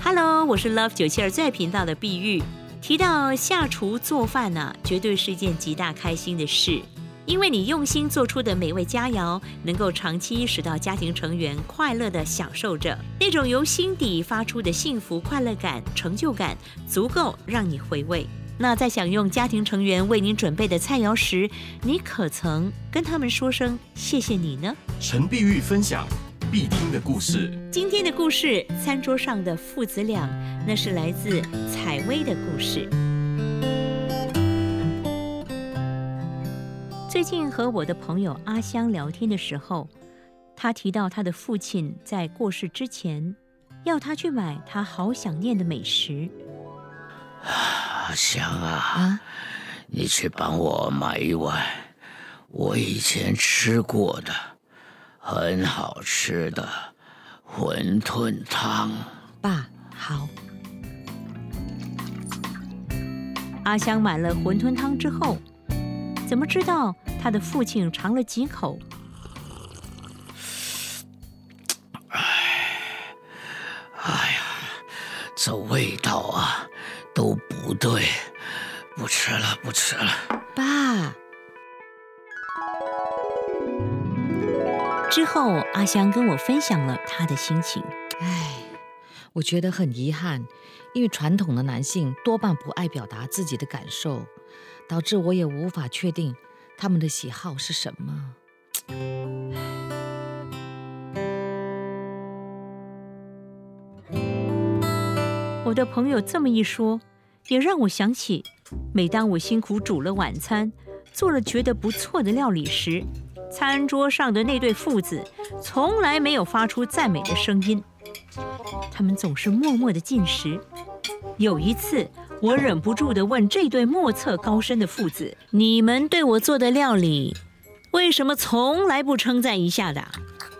Hello，我是 Love 九七二最爱频道的碧玉。提到下厨做饭呢，绝对是一件极大开心的事。因为你用心做出的美味佳肴，能够长期使到家庭成员快乐的享受着，那种由心底发出的幸福、快乐感、成就感，足够让你回味。那在享用家庭成员为您准备的菜肴时，你可曾跟他们说声谢谢你呢？陈碧玉分享必听的故事。今天的故事，餐桌上的父子俩，那是来自采薇的故事。最近和我的朋友阿香聊天的时候，他提到他的父亲在过世之前，要他去买他好想念的美食。阿香啊，你去帮我买一碗我以前吃过的很好吃的馄饨汤。爸，好。阿香买了馄饨汤之后，怎么知道？他的父亲尝了几口，哎，哎呀，这味道啊都不对，不吃了，不吃了。爸。之后，阿香跟我分享了她的心情。唉，我觉得很遗憾，因为传统的男性多半不爱表达自己的感受，导致我也无法确定。他们的喜好是什么？我的朋友这么一说，也让我想起，每当我辛苦煮了晚餐，做了觉得不错的料理时，餐桌上的那对父子从来没有发出赞美的声音，他们总是默默的进食。有一次。我忍不住的问这对莫测高深的父子：“你们对我做的料理，为什么从来不称赞一下的？”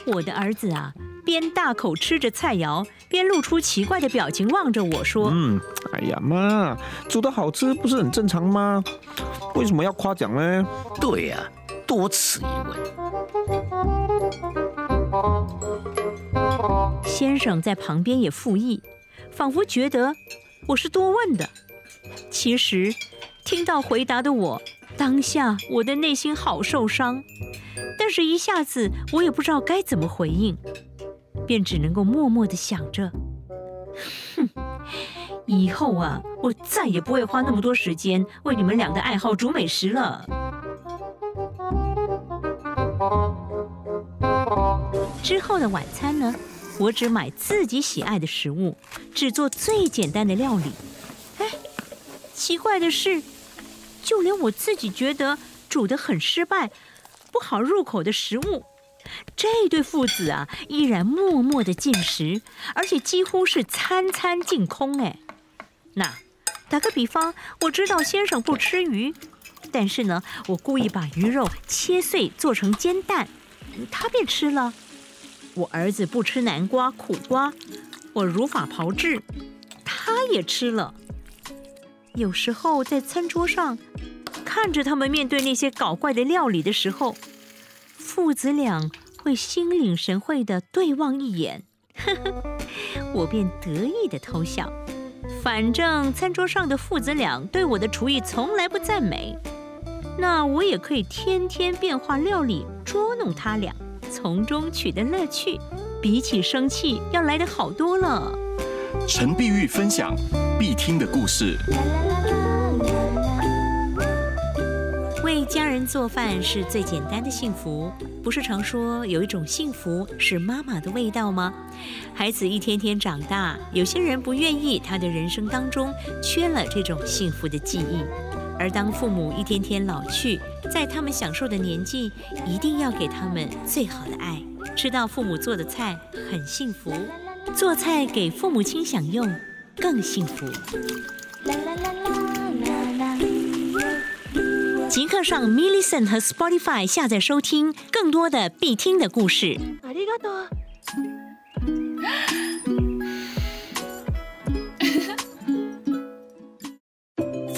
我的儿子啊，边大口吃着菜肴，边露出奇怪的表情望着我说：“嗯，哎呀妈，煮的好吃不是很正常吗？为什么要夸奖呢？”对呀，多此一问。先生在旁边也附议，仿佛觉得我是多问的。其实，听到回答的我，当下我的内心好受伤，但是一下子我也不知道该怎么回应，便只能够默默的想着，哼，以后啊，我再也不会花那么多时间为你们俩的爱好煮美食了。之后的晚餐呢，我只买自己喜爱的食物，只做最简单的料理。哎奇怪的是，就连我自己觉得煮的很失败、不好入口的食物，这对父子啊依然默默的进食，而且几乎是餐餐净空。哎，那打个比方，我知道先生不吃鱼，但是呢，我故意把鱼肉切碎做成煎蛋，他便吃了。我儿子不吃南瓜、苦瓜，我如法炮制，他也吃了。有时候在餐桌上看着他们面对那些搞怪的料理的时候，父子俩会心领神会的对望一眼，呵呵，我便得意的偷笑。反正餐桌上的父子俩对我的厨艺从来不赞美，那我也可以天天变化料理捉弄他俩，从中取得乐趣，比起生气要来得好多了。陈碧玉分享必听的故事。为家人做饭是最简单的幸福，不是常说有一种幸福是妈妈的味道吗？孩子一天天长大，有些人不愿意他的人生当中缺了这种幸福的记忆，而当父母一天天老去，在他们享受的年纪，一定要给他们最好的爱，吃到父母做的菜很幸福。做菜给父母亲享用更幸福。即刻上 m i l l i c e n t 和 Spotify 下载收听更多的必听的故事。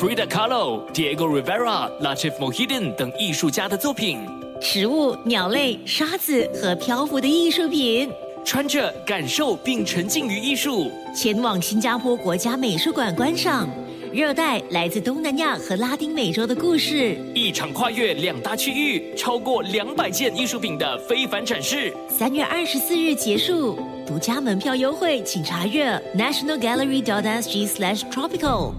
Frida Kahlo、Diego Rivera、Latif Mohidin 等艺术家的作品，食物、鸟类、沙子和漂浮的艺术品。穿着感受并沉浸于艺术，前往新加坡国家美术馆观赏热带来自东南亚和拉丁美洲的故事，一场跨越两大区域、超过两百件艺术品的非凡展示。三月二十四日结束，独家门票优惠，请查阅 nationalgallery.sg/tropical。